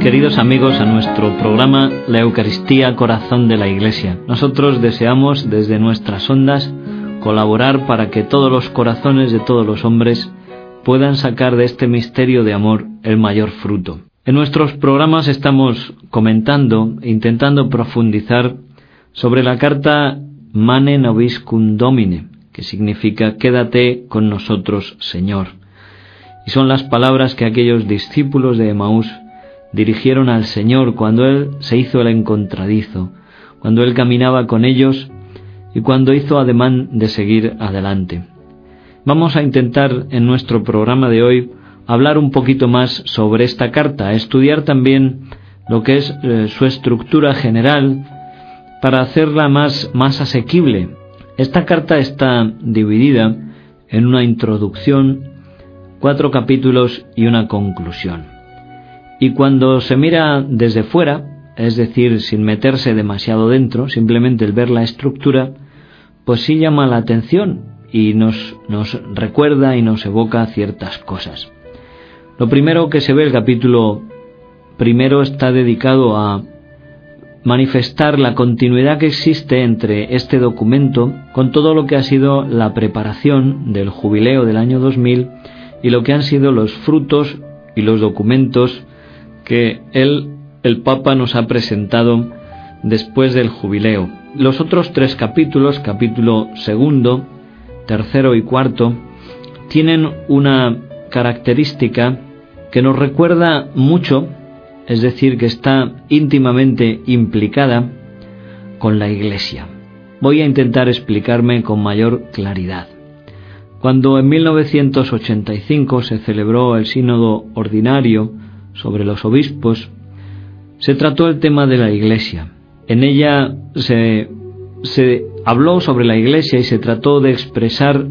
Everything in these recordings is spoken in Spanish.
queridos amigos, a nuestro programa La Eucaristía Corazón de la Iglesia. Nosotros deseamos desde nuestras ondas colaborar para que todos los corazones de todos los hombres puedan sacar de este misterio de amor el mayor fruto. En nuestros programas estamos comentando, intentando profundizar sobre la carta Mane Noviscum Domine, que significa Quédate con nosotros, Señor. Y son las palabras que aquellos discípulos de Emaús dirigieron al Señor cuando Él se hizo el encontradizo, cuando Él caminaba con ellos y cuando hizo ademán de seguir adelante. Vamos a intentar en nuestro programa de hoy hablar un poquito más sobre esta carta, estudiar también lo que es eh, su estructura general para hacerla más, más asequible. Esta carta está dividida en una introducción, cuatro capítulos y una conclusión. Y cuando se mira desde fuera, es decir, sin meterse demasiado dentro, simplemente el ver la estructura, pues sí llama la atención y nos, recuerda y nos evoca ciertas cosas. Lo primero que se ve el capítulo primero está dedicado a manifestar la continuidad que existe entre este documento con todo lo que ha sido la preparación del jubileo del año 2000 y lo que han sido los frutos y los documentos que él, el Papa, nos ha presentado después del jubileo. Los otros tres capítulos, capítulo segundo, tercero y cuarto, tienen una característica que nos recuerda mucho, es decir, que está íntimamente implicada con la Iglesia. Voy a intentar explicarme con mayor claridad. Cuando en 1985 se celebró el sínodo ordinario sobre los obispos, se trató el tema de la Iglesia. En ella se, se habló sobre la Iglesia y se trató de expresar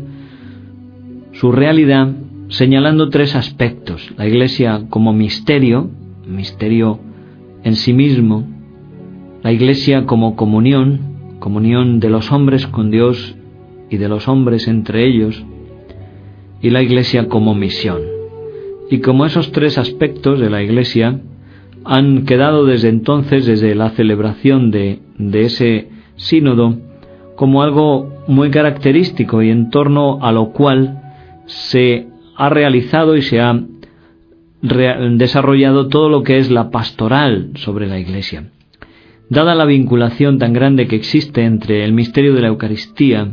su realidad señalando tres aspectos. La Iglesia como misterio, misterio en sí mismo, la Iglesia como comunión, comunión de los hombres con Dios y de los hombres entre ellos, y la Iglesia como misión. Y como esos tres aspectos de la Iglesia han quedado desde entonces, desde la celebración de, de ese sínodo, como algo muy característico y en torno a lo cual se ha realizado y se ha desarrollado todo lo que es la pastoral sobre la Iglesia. Dada la vinculación tan grande que existe entre el misterio de la Eucaristía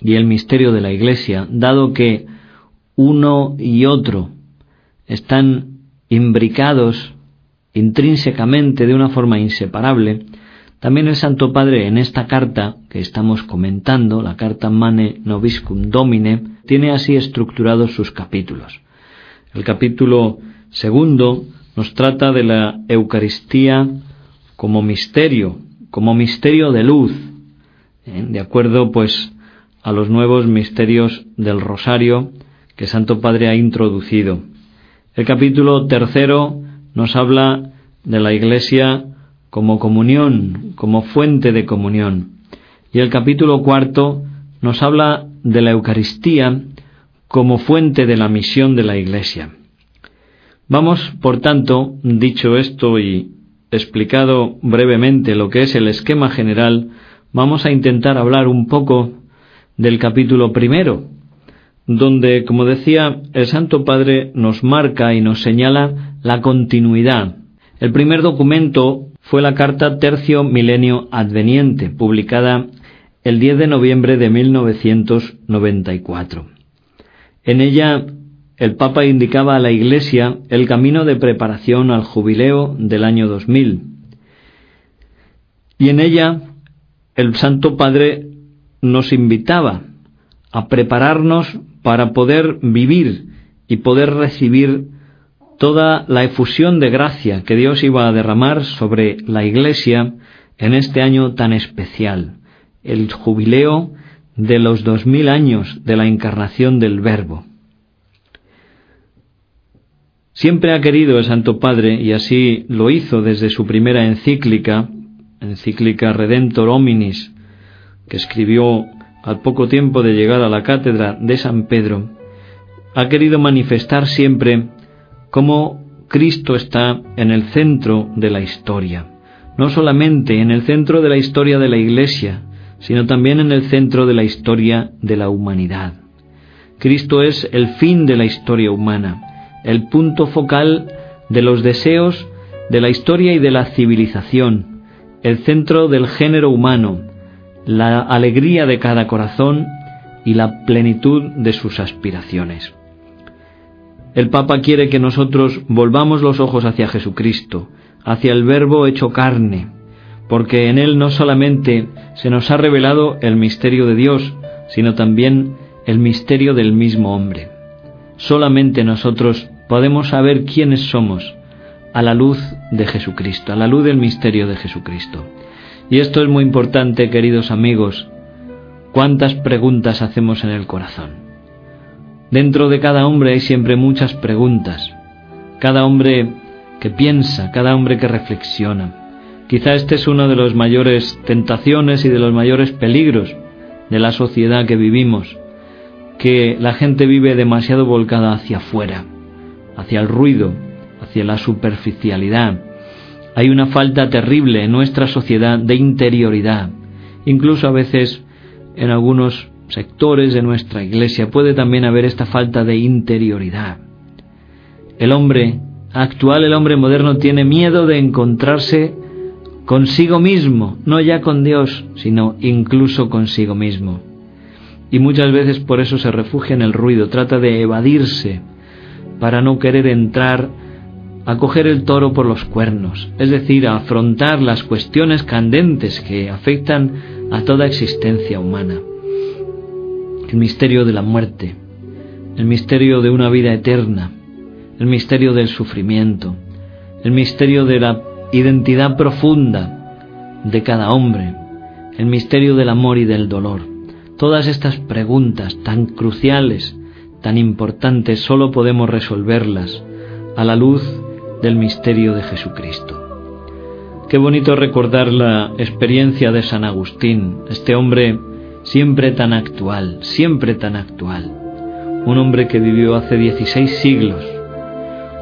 y el misterio de la Iglesia, dado que uno y otro están imbricados intrínsecamente de una forma inseparable, también el Santo Padre en esta carta que estamos comentando, la carta Mane Noviscum Domine, tiene así estructurados sus capítulos. El capítulo segundo nos trata de la Eucaristía como misterio, como misterio de luz, ¿eh? de acuerdo pues a los nuevos misterios del rosario que Santo Padre ha introducido. El capítulo tercero nos habla de la Iglesia como comunión, como fuente de comunión. Y el capítulo cuarto nos habla de la Eucaristía como fuente de la misión de la Iglesia. Vamos, por tanto, dicho esto y explicado brevemente lo que es el esquema general, vamos a intentar hablar un poco del capítulo primero, donde, como decía, el Santo Padre nos marca y nos señala la continuidad. El primer documento fue la carta Tercio Milenio Adveniente, publicada el 10 de noviembre de 1994. En ella, el Papa indicaba a la Iglesia el camino de preparación al jubileo del año 2000. Y en ella, el Santo Padre nos invitaba a prepararnos para poder vivir y poder recibir toda la efusión de gracia que Dios iba a derramar sobre la Iglesia en este año tan especial, el jubileo de los dos mil años de la encarnación del Verbo. Siempre ha querido el Santo Padre, y así lo hizo desde su primera encíclica, encíclica Redentor Hominis, que escribió al poco tiempo de llegar a la cátedra de San Pedro, ha querido manifestar siempre cómo Cristo está en el centro de la historia, no solamente en el centro de la historia de la Iglesia, sino también en el centro de la historia de la humanidad. Cristo es el fin de la historia humana, el punto focal de los deseos de la historia y de la civilización, el centro del género humano, la alegría de cada corazón y la plenitud de sus aspiraciones. El Papa quiere que nosotros volvamos los ojos hacia Jesucristo, hacia el Verbo hecho carne, porque en Él no solamente se nos ha revelado el misterio de Dios, sino también el misterio del mismo hombre. Solamente nosotros podemos saber quiénes somos a la luz de Jesucristo, a la luz del misterio de Jesucristo. Y esto es muy importante, queridos amigos, cuántas preguntas hacemos en el corazón. Dentro de cada hombre hay siempre muchas preguntas. Cada hombre que piensa, cada hombre que reflexiona. Quizá este es uno de los mayores tentaciones y de los mayores peligros de la sociedad que vivimos, que la gente vive demasiado volcada hacia afuera, hacia el ruido, hacia la superficialidad. Hay una falta terrible en nuestra sociedad de interioridad. Incluso a veces en algunos sectores de nuestra iglesia puede también haber esta falta de interioridad. El hombre actual, el hombre moderno, tiene miedo de encontrarse consigo mismo, no ya con Dios, sino incluso consigo mismo. Y muchas veces por eso se refugia en el ruido, trata de evadirse para no querer entrar a coger el toro por los cuernos, es decir, a afrontar las cuestiones candentes que afectan a toda existencia humana. El misterio de la muerte, el misterio de una vida eterna, el misterio del sufrimiento, el misterio de la identidad profunda de cada hombre, el misterio del amor y del dolor. Todas estas preguntas tan cruciales, tan importantes, solo podemos resolverlas a la luz del misterio de Jesucristo. Qué bonito recordar la experiencia de San Agustín, este hombre siempre tan actual, siempre tan actual. Un hombre que vivió hace 16 siglos,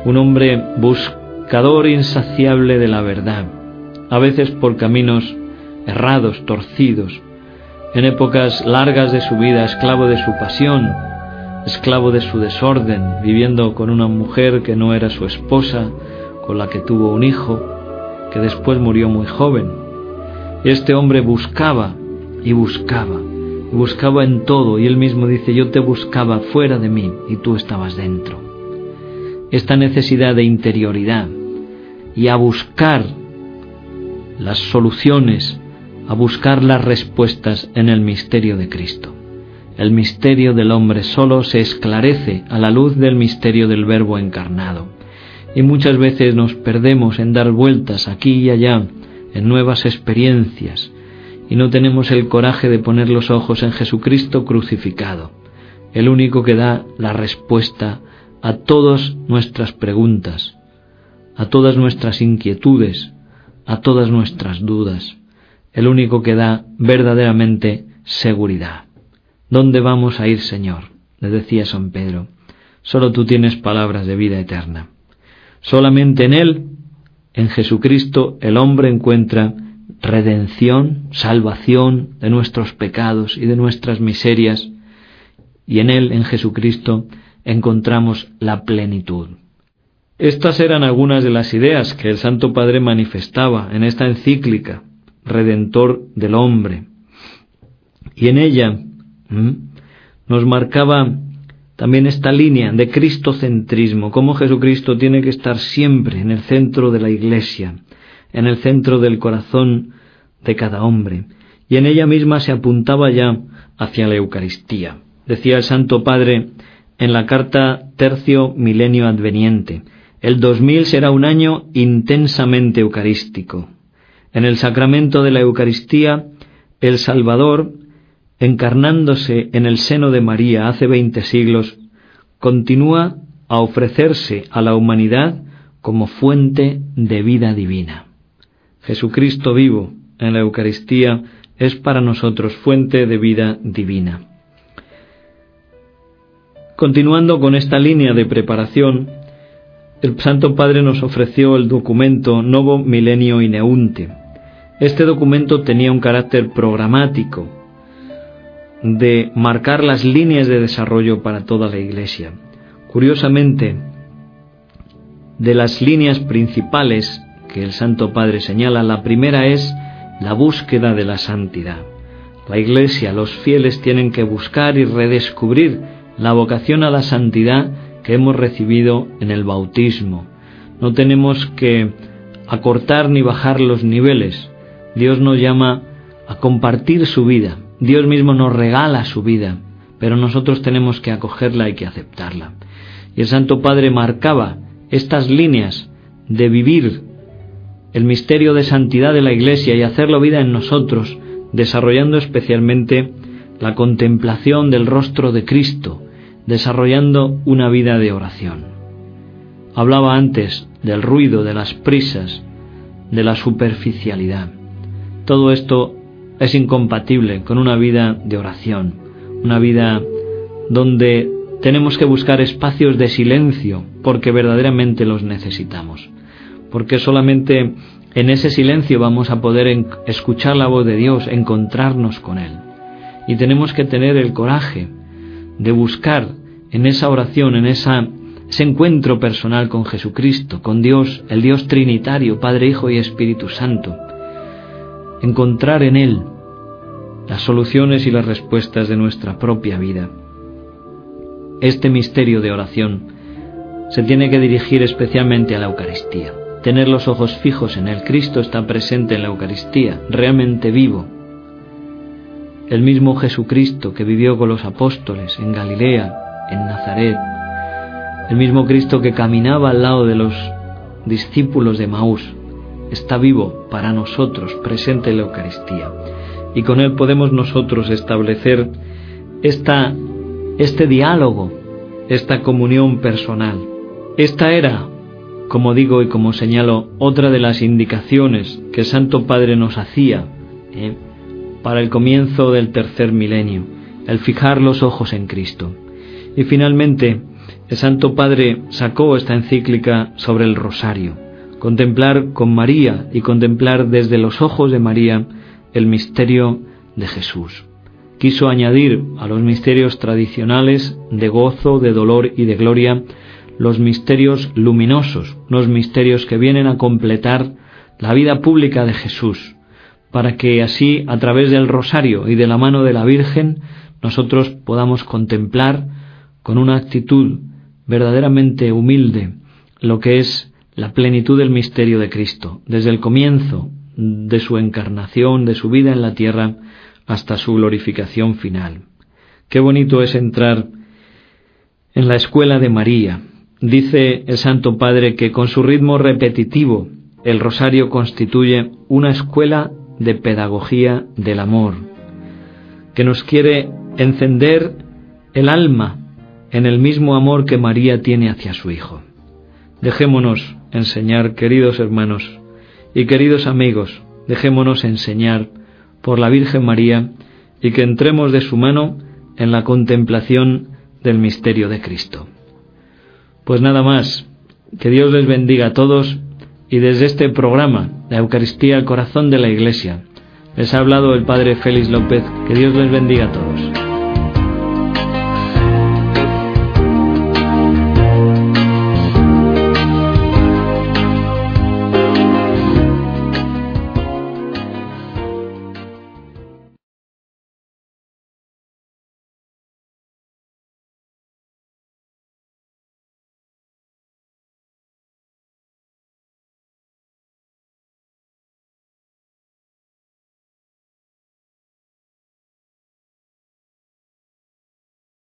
un hombre buscador insaciable de la verdad, a veces por caminos errados, torcidos, en épocas largas de su vida, esclavo de su pasión, esclavo de su desorden, viviendo con una mujer que no era su esposa, con la que tuvo un hijo, que después murió muy joven. Este hombre buscaba y buscaba, y buscaba en todo, y él mismo dice, yo te buscaba fuera de mí y tú estabas dentro esta necesidad de interioridad y a buscar las soluciones, a buscar las respuestas en el misterio de Cristo. El misterio del hombre solo se esclarece a la luz del misterio del Verbo encarnado. Y muchas veces nos perdemos en dar vueltas aquí y allá, en nuevas experiencias, y no tenemos el coraje de poner los ojos en Jesucristo crucificado, el único que da la respuesta a todas nuestras preguntas, a todas nuestras inquietudes, a todas nuestras dudas, el único que da verdaderamente seguridad. ¿Dónde vamos a ir, Señor? le decía San Pedro. Solo tú tienes palabras de vida eterna. Solamente en Él, en Jesucristo, el hombre encuentra redención, salvación de nuestros pecados y de nuestras miserias, y en Él, en Jesucristo, encontramos la plenitud. Estas eran algunas de las ideas que el Santo Padre manifestaba en esta encíclica, Redentor del hombre. Y en ella nos marcaba también esta línea de cristocentrismo, cómo Jesucristo tiene que estar siempre en el centro de la Iglesia, en el centro del corazón de cada hombre. Y en ella misma se apuntaba ya hacia la Eucaristía. Decía el Santo Padre, en la carta Tercio Milenio Adveniente. El 2000 será un año intensamente eucarístico. En el sacramento de la Eucaristía, el Salvador, encarnándose en el seno de María hace veinte siglos, continúa a ofrecerse a la humanidad como fuente de vida divina. Jesucristo vivo en la Eucaristía es para nosotros fuente de vida divina. Continuando con esta línea de preparación, el Santo Padre nos ofreció el documento Novo Milenio Ineunte. Este documento tenía un carácter programático de marcar las líneas de desarrollo para toda la Iglesia. Curiosamente, de las líneas principales que el Santo Padre señala, la primera es la búsqueda de la santidad. La Iglesia, los fieles tienen que buscar y redescubrir la vocación a la santidad que hemos recibido en el bautismo. No tenemos que acortar ni bajar los niveles. Dios nos llama a compartir su vida. Dios mismo nos regala su vida, pero nosotros tenemos que acogerla y que aceptarla. Y el Santo Padre marcaba estas líneas de vivir el misterio de santidad de la Iglesia y hacerlo vida en nosotros, desarrollando especialmente la contemplación del rostro de Cristo, desarrollando una vida de oración. Hablaba antes del ruido, de las prisas, de la superficialidad. Todo esto es incompatible con una vida de oración, una vida donde tenemos que buscar espacios de silencio porque verdaderamente los necesitamos, porque solamente en ese silencio vamos a poder escuchar la voz de Dios, encontrarnos con Él. Y tenemos que tener el coraje de buscar en esa oración, en ese encuentro personal con Jesucristo, con Dios, el Dios Trinitario, Padre, Hijo y Espíritu Santo, encontrar en Él las soluciones y las respuestas de nuestra propia vida. Este misterio de oración se tiene que dirigir especialmente a la Eucaristía. Tener los ojos fijos en Él. Cristo está presente en la Eucaristía, realmente vivo, el mismo Jesucristo que vivió con los apóstoles en Galilea, en Nazaret, el mismo Cristo que caminaba al lado de los discípulos de Maús, está vivo para nosotros, presente en la Eucaristía. Y con Él podemos nosotros establecer esta, este diálogo, esta comunión personal. Esta era, como digo y como señalo, otra de las indicaciones que el Santo Padre nos hacía. ¿eh? para el comienzo del tercer milenio, el fijar los ojos en Cristo. Y finalmente, el Santo Padre sacó esta encíclica sobre el rosario, contemplar con María y contemplar desde los ojos de María el misterio de Jesús. Quiso añadir a los misterios tradicionales de gozo, de dolor y de gloria los misterios luminosos, los misterios que vienen a completar la vida pública de Jesús, para que así, a través del rosario y de la mano de la Virgen, nosotros podamos contemplar con una actitud verdaderamente humilde lo que es la plenitud del misterio de Cristo, desde el comienzo de su encarnación, de su vida en la tierra, hasta su glorificación final. Qué bonito es entrar en la escuela de María. Dice el Santo Padre que con su ritmo repetitivo el rosario constituye una escuela de pedagogía del amor, que nos quiere encender el alma en el mismo amor que María tiene hacia su Hijo. Dejémonos enseñar, queridos hermanos y queridos amigos, dejémonos enseñar por la Virgen María y que entremos de su mano en la contemplación del misterio de Cristo. Pues nada más, que Dios les bendiga a todos y desde este programa, la Eucaristía al corazón de la Iglesia, les ha hablado el Padre Félix López. Que Dios les bendiga a todos.